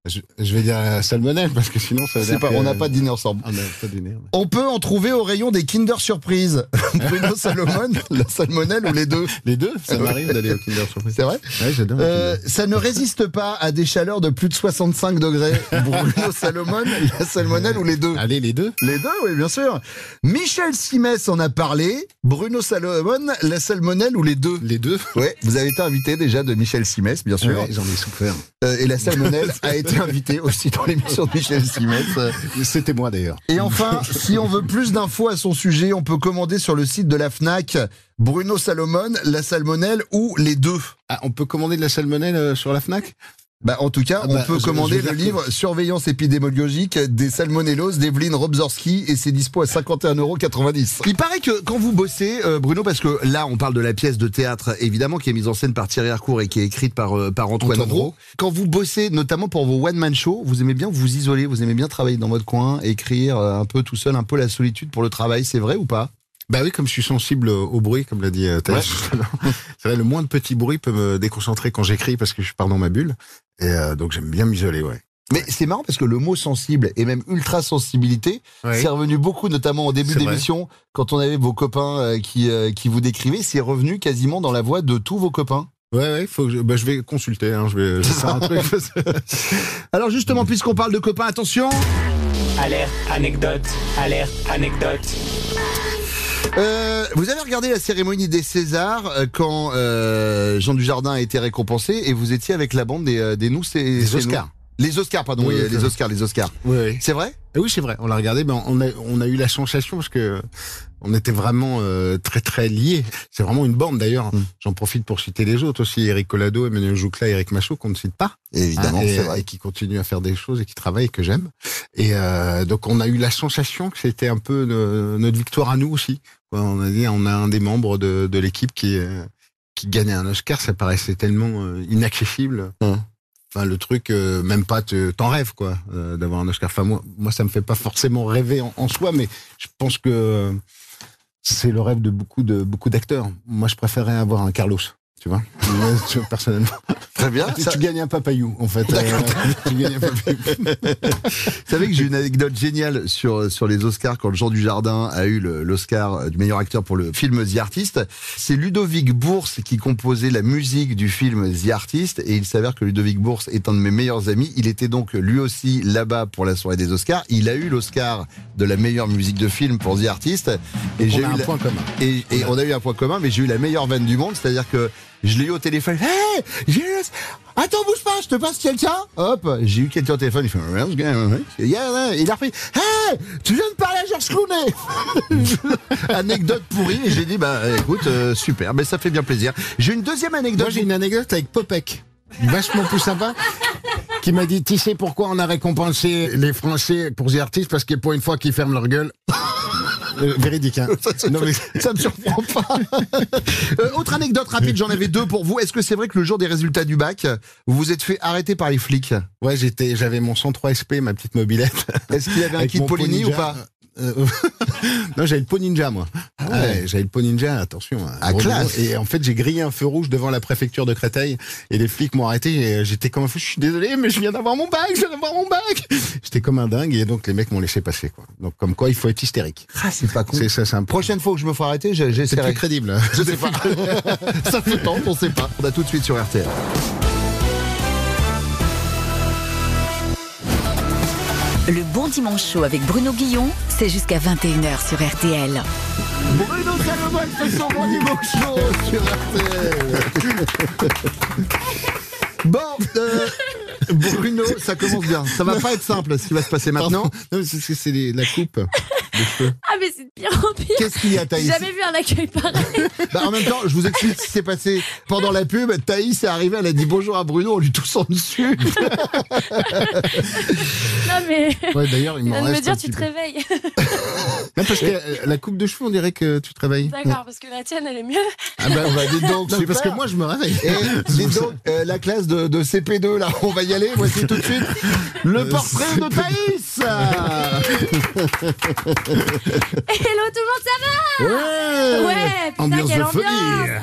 Je, je vais dire salmonelle parce que sinon ça veut C'est dire pas, que- on n'a pas dîné ensemble. On n'a pas dîné. ouais. On peut en trouver au rayon des Kinder Surprise. Bruno Salomon, la salmonelle ou les deux? Les deux, ça Ah m'arrive d'aller au Kinder Surprise. C'est vrai? Ouais, Euh, ça ne résiste pas à des chaleurs de plus de 65 degrés. Bruno Salomon, la salmonelle ou les deux? Allez, les deux. Les deux, oui, bien sûr. Michel Simès en a parlé. Bruno Salomon, la salmonelle ou les deux? Les deux. Ouais, vous avez été invité déjà de Michel Simès, bien sûr. Ouais, J'en ai souffert. Euh, et la salmonelle a été invitée aussi dans l'émission de Michel Simès. C'était moi d'ailleurs. Et enfin, si on veut plus d'infos à son sujet, on peut commander sur le site de la FNAC Bruno Salomon, la salmonelle ou les deux. Ah, on peut commander de la salmonelle euh, sur la Fnac? Bah, en tout cas, Ah on bah, peut je- commander je le livre Surveillance épidémiologique des salmonelloses d'Evelyne Robzorski et c'est dispo à 51,90€. Il paraît que quand vous bossez, euh, Bruno, parce que là, on parle de la pièce de théâtre, évidemment, qui est mise en scène par Thierry Harcourt et qui est écrite par, euh, par Antoine, Antoine. Quand vous bossez, notamment pour vos one-man shows, vous aimez bien vous isoler, vous aimez bien travailler dans votre coin, écrire euh, un peu tout seul, un peu la solitude pour le travail, c'est vrai ou pas? Bah oui, comme je suis sensible au bruit, comme l'a dit euh, Thaïs Ouais. tout à l'heure. C'est vrai, le moins de petits bruits peut me déconcentrer quand j'écris parce que je pars dans ma bulle. Et euh, donc j'aime bien m'isoler, ouais. Mais c'est marrant parce que le mot sensible et même ultra sensibilité, Ouais. c'est revenu beaucoup, notamment au début d'émission, quand on avait vos copains euh, qui, euh, qui vous décrivaient, c'est revenu quasiment dans la voix de tous vos copains. Ouais, ouais, faut que je, bah, je vais consulter, hein, je vais, je vais faire un truc. parce que- Alors justement, puisqu'on parle de copains, attention Alerte, anecdote, alerte, anecdote. Euh, vous avez regardé la cérémonie des Césars euh, quand euh, Jean Dujardin a été récompensé et vous étiez avec la bande des, euh, des nous, c'est Oscars. Les Oscars, pardon, Oui, oui, oui, les. Oscars, les Oscars. Oui, oui. C'est vrai? Eh oui, c'est vrai. On l'a regardé, ben on a on a eu la sensation parce que on était vraiment euh, très très liés. C'est vraiment une bande d'ailleurs. Mm. J'en profite pour citer les autres aussi, Eric Collado, Emmanuel Joucla, Eric Machaut qu'on ne cite pas. Évidemment, Hein, et, c'est vrai. et qui continuent à faire des choses et qui travaillent et que j'aime. Et euh, donc on a eu la sensation que c'était un peu euh, notre victoire à nous aussi. On a dit on a un des membres de, de l'équipe qui euh, qui gagnait un Oscar, ça paraissait tellement euh, inaccessible. Hum. Le truc, euh, même pas, te- t'en rêves, quoi, euh, d'avoir un Oscar. Moi, moi, ça me fait pas forcément rêver en, soi, mais je pense que euh, c'est le rêve de beaucoup de beaucoup d'acteurs. Moi, je préférerais avoir un Carlos, tu vois, personnellement. Très bien. Tu, Ça- tu gagnes un papayou, en fait. Euh, tu gagnes un papayou. Vous savez que j'ai une anecdote géniale sur, sur les Oscars quand Jean Dujardin a eu l'Oscar du meilleur acteur pour le film The Artist. C'est Ludovic Bourse qui composait la musique du film The Artist et il s'avère que Ludovic Bourse est un de mes meilleurs amis. Il était donc lui aussi là-bas pour la soirée des Oscars. Il a eu l'Oscar de la meilleure musique de film pour The Artist. Et On j'ai a eu un la- point commun. et, et on a eu un point commun, mais j'ai eu la meilleure vanne du monde, c'est-à-dire que je l'ai eu au téléphone. Hey, j'ai eu... Attends, bouge pas, je te passe quelqu'un. Hop, j'ai eu quelqu'un au téléphone. Il fait, il a repris. Hey, tu viens de parler à Georges Clooney. Anecdote pourrie. Et j'ai dit, bah, écoute, euh, super, mais ça fait bien plaisir. J'ai une deuxième anecdote. J'ai une anecdote avec Popek, vachement plus sympa, qui m'a dit, tu sais pourquoi on a récompensé les Français pour The Artist? Parce que pour une fois qu'ils ferment leur gueule. Euh, véridique, hein. Non, mais- Ça me surprend pas. Euh, autre anecdote rapide, j'en avais deux pour vous. Est-ce que c'est vrai que le jour des résultats du bac, vous vous êtes fait arrêter par les flics? Ouais, j'étais, j'avais mon 103 SP, ma petite mobilette. Est-ce qu'il y avait un Avec kit Polini ou pas? Euh, non, j'avais le pot ninja, moi. Ah ouais. Ouais, j'avais le pot ninja, attention. un Ah, classe. Et en fait, j'ai grillé un feu rouge devant la préfecture de Créteil et les flics m'ont arrêté et j'étais comme un fou. Je suis désolé, mais je viens d'avoir mon bac, je viens d'avoir mon bac. J'étais comme un dingue et donc les mecs m'ont laissé passer, quoi. Donc, comme quoi, il faut être hystérique. Ah, c'est pas con. C'est ça, c'est un Prochaine fois que je me ferai arrêter, j'ai- C'est j'essaierai. plus crédible. Je sais pas. Ça fait temps, on sait pas. On a tout de suite sur RTL. Le bon dimanche chaud avec Bruno Guillon, c'est jusqu'à 21h sur RTL. Bruno Salomon fait son bon dimanche chaud sur RTL. Bon, euh, Bruno, ça commence bien. Ça va pas être simple ce qui va se passer maintenant. Non, mais c'est c'est- c'est les- la coupe des cheveux. Ah, mais c'est de pire en pire. Qu'est-ce qu'il y a, J'ai Thaïs jamais vu un accueil pareil. Bah, en même temps, je vous explique ce qui s'est passé. Pendant la pub, Thaïs est arrivée, elle a dit bonjour à Bruno, on lui toussant dessus. Non, mais. Ouais, d'ailleurs, il m'en vient de me reste dire, un tu petit te peu. réveilles. Non, parce que euh, la coupe de cheveux, on dirait que tu te réveilles. D'accord, parce que la tienne, elle est mieux. Ah bah, On va dis donc, Non, super. parce que moi, je me réveille. Et dis donc, euh, la classe de, de CP2, là, on va y aller. Voici tout de suite le portrait de Thaïs. Hello tout le monde, ça va Ouais, Ouais, putain, Ambiance quelle ambiance.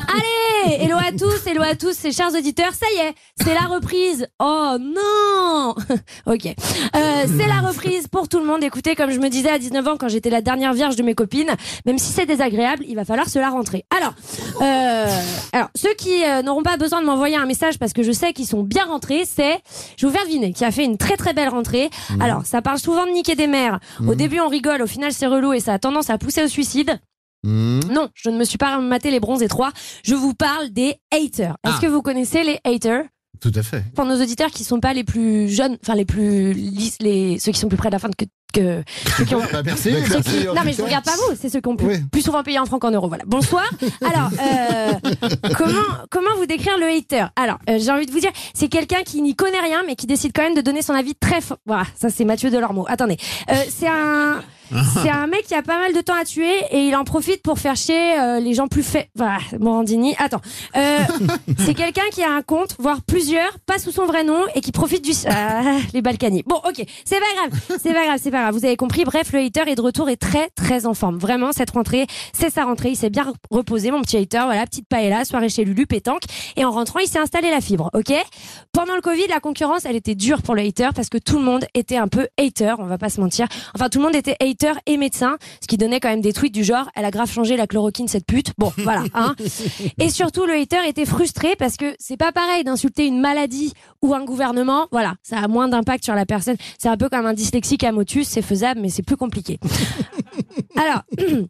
Allez hello à tous, hello à tous, ces chers auditeurs. Ça y est, c'est la reprise. Oh non Ok. Euh, c'est la reprise pour tout le monde. Écoutez, comme je me disais à 19 ans quand j'étais la dernière vierge de mes copines, même si c'est désagréable, il va falloir se la rentrer. Alors, euh, alors ceux qui euh, n'auront pas besoin de m'envoyer un message parce que je sais qu'ils sont bien rentrés, c'est je vais vous faire deviner qui a fait une très très belle rentrée. Mmh. Alors, ça parle souvent de niquer des mères. Au début, on rigole, au final, c'est relou et ça a tendance à pousser au suicide. Mmh. Non, je ne me suis pas maté les bronzes et trois. Je vous parle des haters. Est-ce Ah. que vous connaissez les haters? Tout à fait. Pour nos auditeurs qui sont pas les plus jeunes, enfin les plus lisses, les ceux qui sont plus près de la fin que que ceux qui ont. Bah, merci. ceux merci, qui- non mais je Victor. regarde pas vous, c'est ceux qui ont plus, plus souvent payé en francs qu'en euros. Voilà. Bonsoir. Alors euh, comment comment vous décrire le hater? Alors euh, j'ai envie de vous dire, c'est quelqu'un qui n'y connaît rien mais qui décide quand même de donner son avis très fort. Voilà, ça c'est Mathieu Delormeau. Attendez, Euh, c'est un c'est un mec qui a pas mal de temps à tuer et il en profite pour faire chier euh, les gens plus faits. Voilà, Morandini. Attends. Euh, c'est quelqu'un qui a un compte, voire plusieurs, pas sous son vrai nom et qui profite du... Ah, les Balkany. Bon, ok. C'est pas grave. C'est pas grave, c'est pas grave. Vous avez compris. Bref, le hater est de retour et très, très en forme. Vraiment, cette rentrée, c'est sa rentrée. Il s'est bien reposé, mon petit hater. Voilà, petite paella, soirée chez Lulu, pétanque. Et en rentrant, il s'est installé la fibre, ok? Pendant le Covid, la concurrence, elle était dure pour le hater parce que tout le monde était un peu hater, on va pas se mentir. Enfin, tout le monde était hater et médecin, ce qui donnait quand même des tweets du genre, elle a grave changé la chloroquine, cette pute. Bon, voilà, hein. Et surtout, le hater était frustré parce que c'est pas pareil d'insulter une maladie ou un gouvernement. Voilà, ça a moins d'impact sur la personne. C'est un peu comme un dyslexique à motus, c'est faisable, mais c'est plus compliqué. Alors,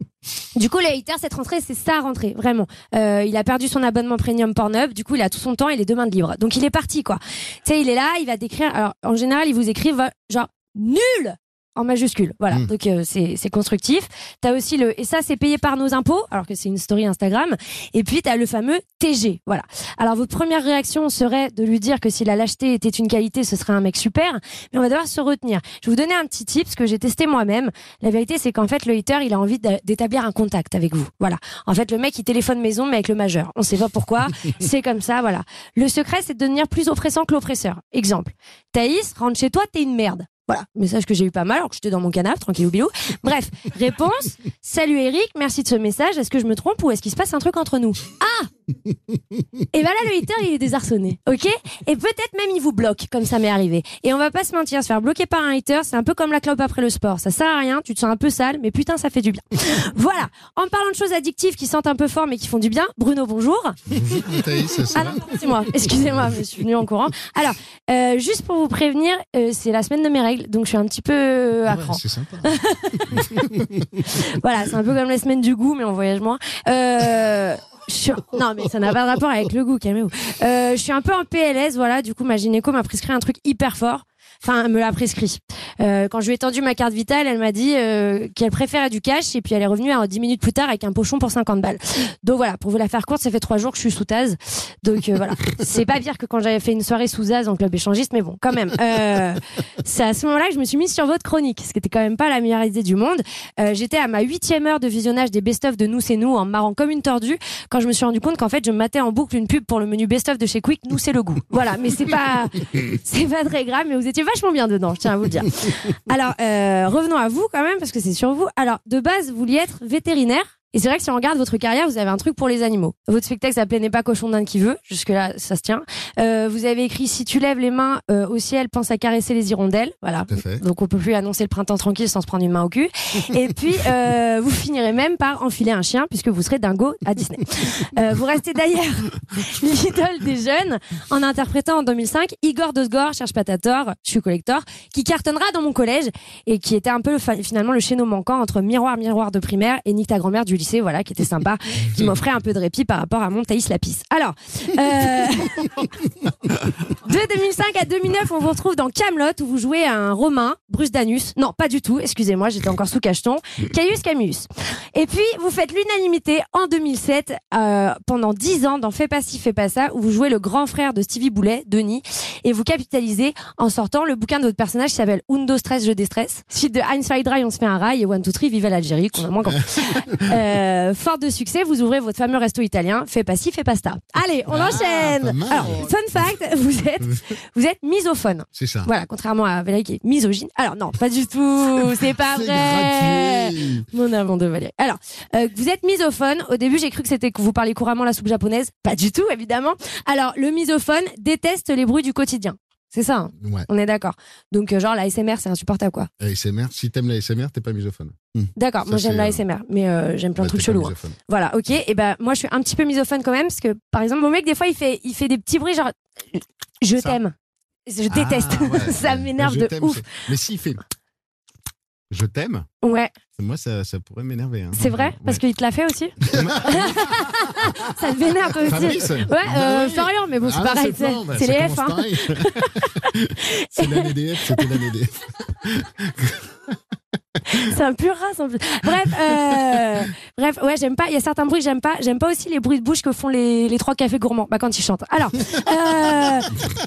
du coup, le hater, cette rentrée, c'est sa rentrée, vraiment. Euh, il a perdu son abonnement premium Pornhub, du coup, il a tout son temps et les deux mains de libre. Donc, il est parti, quoi. Tu sais, il est là, il va décrire. Alors, en général, il vous écrit genre nul en majuscule. Voilà. Donc euh, c'est constructif. T'as aussi le et ça c'est payé par nos impôts alors que c'est une story Instagram. Et puis t'as le fameux TG. Voilà. Alors votre première réaction serait de lui dire que si la lâcheté était une qualité, ce serait un mec super. Mais on va devoir se retenir. Je vais vous donner un petit tip ce que j'ai testé moi-même. La vérité c'est qu'en fait le hater il a envie d'établir un contact avec vous. Voilà. En fait le mec il téléphone maison mais avec le majeur. On sait pas pourquoi. c'est comme ça. Voilà. Le secret c'est de devenir plus oppressant que l'oppresseur. Exemple. Thaïs rentre chez toi t'es une merde. Voilà, message que j'ai eu pas mal alors que j'étais dans mon canapé, tranquille ou bilou. Bref, réponse. Salut Eric, merci de ce message. Est-ce que je me trompe ou est-ce qu'il se passe un truc entre nous? Ah Et ben là, le hater, il est désarçonné, ok? Et peut-être même il vous bloque, comme ça m'est arrivé. Et on va pas se mentir, se faire bloquer par un hater, c'est un peu comme la clope après le sport. Ça sert à rien, tu te sens un peu sale, mais putain, ça fait du bien. Voilà. En parlant de choses addictives qui sentent un peu fort mais qui font du bien, Bruno, bonjour. Ah non, c'est moi. Excusez-moi, je suis venue en courant. Alors, euh, juste pour vous prévenir, euh, c'est la semaine de mes règles, donc je suis un petit peu euh, à cran. C'est sympa. voilà, c'est un peu comme la semaine du goût, mais on voyage moins. Euh, Non, mais ça n'a pas de rapport avec le goût, calmez-vous. Euh, je suis un peu en PLS, voilà. Du coup, ma gynéco m'a prescrit un truc hyper fort. Enfin, me l'a prescrit. Euh, quand je lui ai tendu ma carte vitale, elle m'a dit euh, qu'elle préférait du cash et puis elle est revenue 10 minutes plus tard avec un pochon pour 50 balles. Donc voilà, pour vous la faire courte, ça fait trois jours que je suis sous Taz. Donc euh, voilà, c'est pas pire que quand j'avais fait une soirée sous Taz en club échangiste, mais bon, quand même. Euh, c'est à ce moment-là que je me suis mise sur votre chronique, ce qui était quand même pas la meilleure idée du monde. Euh, J'étais à ma huitième heure de visionnage des best-of de Nous c'est nous en marrant comme une tordue quand je me suis rendu compte qu'en fait je matais en boucle une pub pour le menu best-of de chez Quick. Nous c'est le goût. Voilà, mais c'est pas c'est pas très grave, mais vous étiez vachement bien dedans, je tiens à vous le dire. Alors euh, revenons à vous quand même parce que c'est sur vous. Alors de base vous vouliez être vétérinaire. Et c'est vrai que si on regarde votre carrière, vous avez un truc pour les animaux. Votre spectacle s'appelait N'est pas cochon d'Inde qui veut. Jusque-là, ça se tient. Euh, vous avez écrit Si tu lèves les mains euh, au ciel, pense à caresser les hirondelles. Voilà. Donc on peut plus annoncer le printemps tranquille sans se prendre une main au cul. Et puis, euh, vous finirez même par enfiler un chien puisque vous serez dingo à Disney. Euh, vous restez d'ailleurs l'idole des jeunes en interprétant en 2005 Igor Dosgor, cherche pas ta tort, je suis collector, qui cartonnera dans mon collège et qui était un peu finalement le chaînon manquant entre Miroir Miroir de primaire et Nique ta grand-mère du voilà, qui était sympa, qui m'offrait un peu de répit par rapport à mon Thaïs Lapis. Alors, euh, de 2005 à 2009, on vous retrouve dans Camelot où vous jouez à un Romain, Bruce Danus. Non, pas du tout, excusez-moi, j'étais encore sous cacheton. Caius Camus. Et puis, vous faites l'unanimité en 2007, euh, pendant 10 ans, dans Fais pas ci, fais pas ça, où vous jouez le grand frère de Stevie Boulet, Denis, et vous capitalisez en sortant le bouquin de votre personnage qui s'appelle Undo Stress, je déstresse. Suite de Heinz Dry, on se fait un rail, et One, Two, Three, vive l'Algérie, qu'on a moins euh, fort de succès, vous ouvrez votre fameux resto italien. Fais pas ci, fais pasta. Allez, on Ah, enchaîne. Alors, fun fact, vous êtes, vous êtes misophone. C'est ça. Voilà, contrairement à Valérie qui est misogyne. Alors non, pas du tout. C'est pas vrai. gratuit. Mon amour de Valérie. Alors, euh, vous êtes misophone. Au début, j'ai cru que c'était que vous parliez couramment la soupe japonaise. Pas du tout, évidemment. Alors, le misophone déteste les bruits du quotidien. C'est ça. hein Ouais. On est d'accord. Donc, euh, genre, la SMR, c'est insupportable, quoi. ASMR, si t'aimes la ASMR, t'es pas misophone. D'accord, Ça, moi j'aime la euh, SMR, mais euh, j'aime plein de bah, trucs t'es pas chelous. hein. Voilà, ok. Et ben moi je suis un petit peu misophone quand même, parce que par exemple, mon mec, des fois, il fait, il fait des petits bruits genre Je t'aime. Je déteste. Ah, ouais, ça ouais. m'énerve de ouf. Mais s'il fait je t'aime, Ouais, moi ça, ça pourrait m'énerver. hein. c'est vrai? Parce qu'il te l'a fait aussi? Ça te vénère toi aussi Fabrice Ouais, Bah euh, oui. Florian, mais bon, c'est Ah, pareil, c'est bah, les F. Hein. c'est l'année des F, c'était l'année des F. C'est un pur race en plus. Bref, euh, bref, ouais, j'aime pas. Il y a certains bruits j'aime pas. J'aime pas aussi les bruits de bouche que font les, les trois cafés gourmands. Bah quand ils chantent. Alors, euh,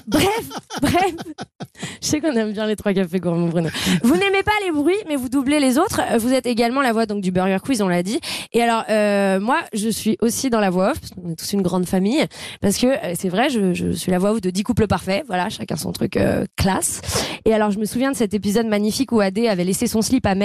bref, bref. Je sais qu'on aime bien les trois cafés gourmands, Bruno. Vous n'aimez pas les bruits, mais vous doublez les autres. Vous êtes également la voix donc du Burger Quiz, on l'a dit. Et alors, euh, moi, je suis aussi dans la voix off parce qu'on est tous une grande famille. Parce que euh, c'est vrai, je, je suis la voix off de 10 couples parfaits. Voilà, chacun son truc euh, classe. Et alors, je me souviens de cet épisode magnifique où Adé avait laissé son slip à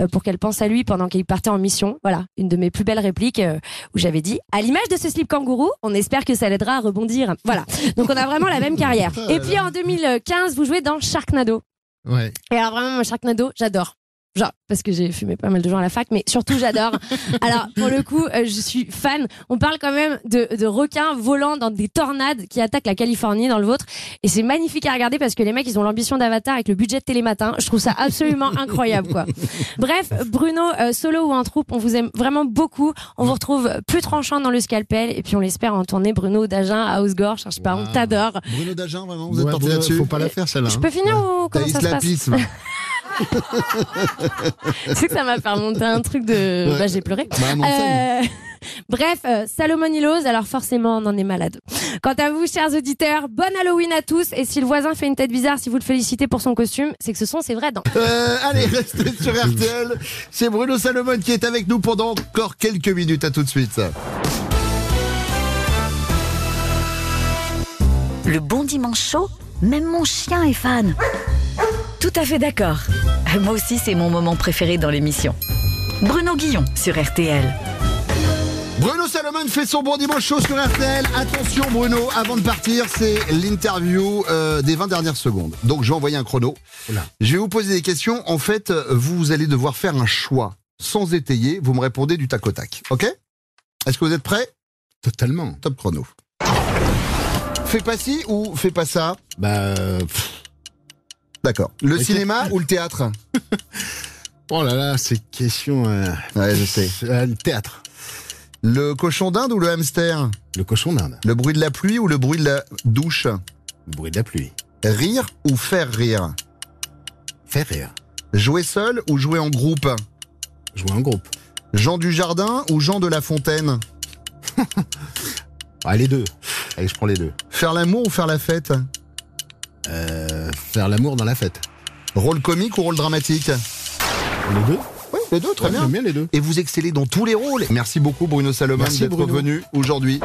Euh, pour qu'elle pense à lui pendant qu'il partait en mission. Voilà, une de mes plus belles répliques euh, où j'avais dit à l'image de ce slip kangourou, on espère que ça l'aidera à rebondir. Voilà. Donc on a vraiment la même carrière. Et puis en 2015, vous jouez dans Sharknado. Ouais. Et alors vraiment, Sharknado, j'adore. Genre, parce que j'ai fumé pas mal de gens à la fac, mais surtout j'adore. Alors, pour le coup, euh, je suis fan. On parle quand même de, de requins volant dans des tornades qui attaquent la Californie, dans le vôtre. Et c'est magnifique à regarder parce que les mecs, ils ont l'ambition d'Avatar avec le budget de Télématin. Je trouve ça absolument incroyable, quoi. Bref, Bruno, euh, solo ou en troupe, on vous aime vraiment beaucoup. On vous retrouve plus tranchant dans le scalpel. Et puis, on l'espère en tournée Bruno d'Agen à Hausgorge. Je sais pas, on t'adore. Bruno Dagen, vraiment, vous êtes Ouais, là-dessus Faut pas la faire celle-là. Je hein. peux finir ou comment ça se passe. Tu sais que ça m'a fait remonter un truc de. Ouais. Bah, j'ai pleuré. Bah, non, Euh, Bref, euh, Salomon Hilose, alors forcément, on en est malade. Quant à vous, chers auditeurs, bonne Halloween à tous. Et si le voisin fait une tête bizarre, si vous le félicitez pour son costume, c'est que ce sont ses vraies dents. Euh, allez, restez sur RTL. C'est Bruno Salomon qui est avec nous pendant encore quelques minutes. À tout de suite. Le bon dimanche chaud, même mon chien est fan. Tout à fait d'accord. Moi aussi, c'est mon moment préféré dans l'émission. Bruno Guillon sur RTL. Bruno Salomon fait son bon dimanche chaud sur RTL. Attention Bruno, avant de partir, c'est l'interview euh, des 20 dernières secondes. Donc je vais envoyer un chrono. Je vais vous poser des questions. En fait, vous allez devoir faire un choix sans étayer. Vous me répondez du tac au tac. Ok? Est-ce que vous êtes prêts? Totalement. Top chrono. Fais pas ci ou fais pas ça? Bah. euh, D'accord. Le cinéma ou le théâtre? Oh là là, c'est question. euh, Ouais, je sais. euh, le théâtre. Le cochon d'Inde ou le hamster? Le cochon d'Inde. Le bruit de la pluie ou le bruit de la douche? Le bruit de la pluie. Rire ou faire rire? Faire rire. Jouer seul ou jouer en groupe? Jouer en groupe. Jean du Jardin ou Jean de la Fontaine? Ah, les deux. Allez, je prends les deux. Faire l'amour ou faire la fête? Euh, faire l'amour dans la fête. Rôle comique ou rôle dramatique Les deux Oui, les deux, très Ouais, bien. bien les deux. Et vous excellez dans tous les rôles. Merci beaucoup Bruno Salomon d'être venu aujourd'hui.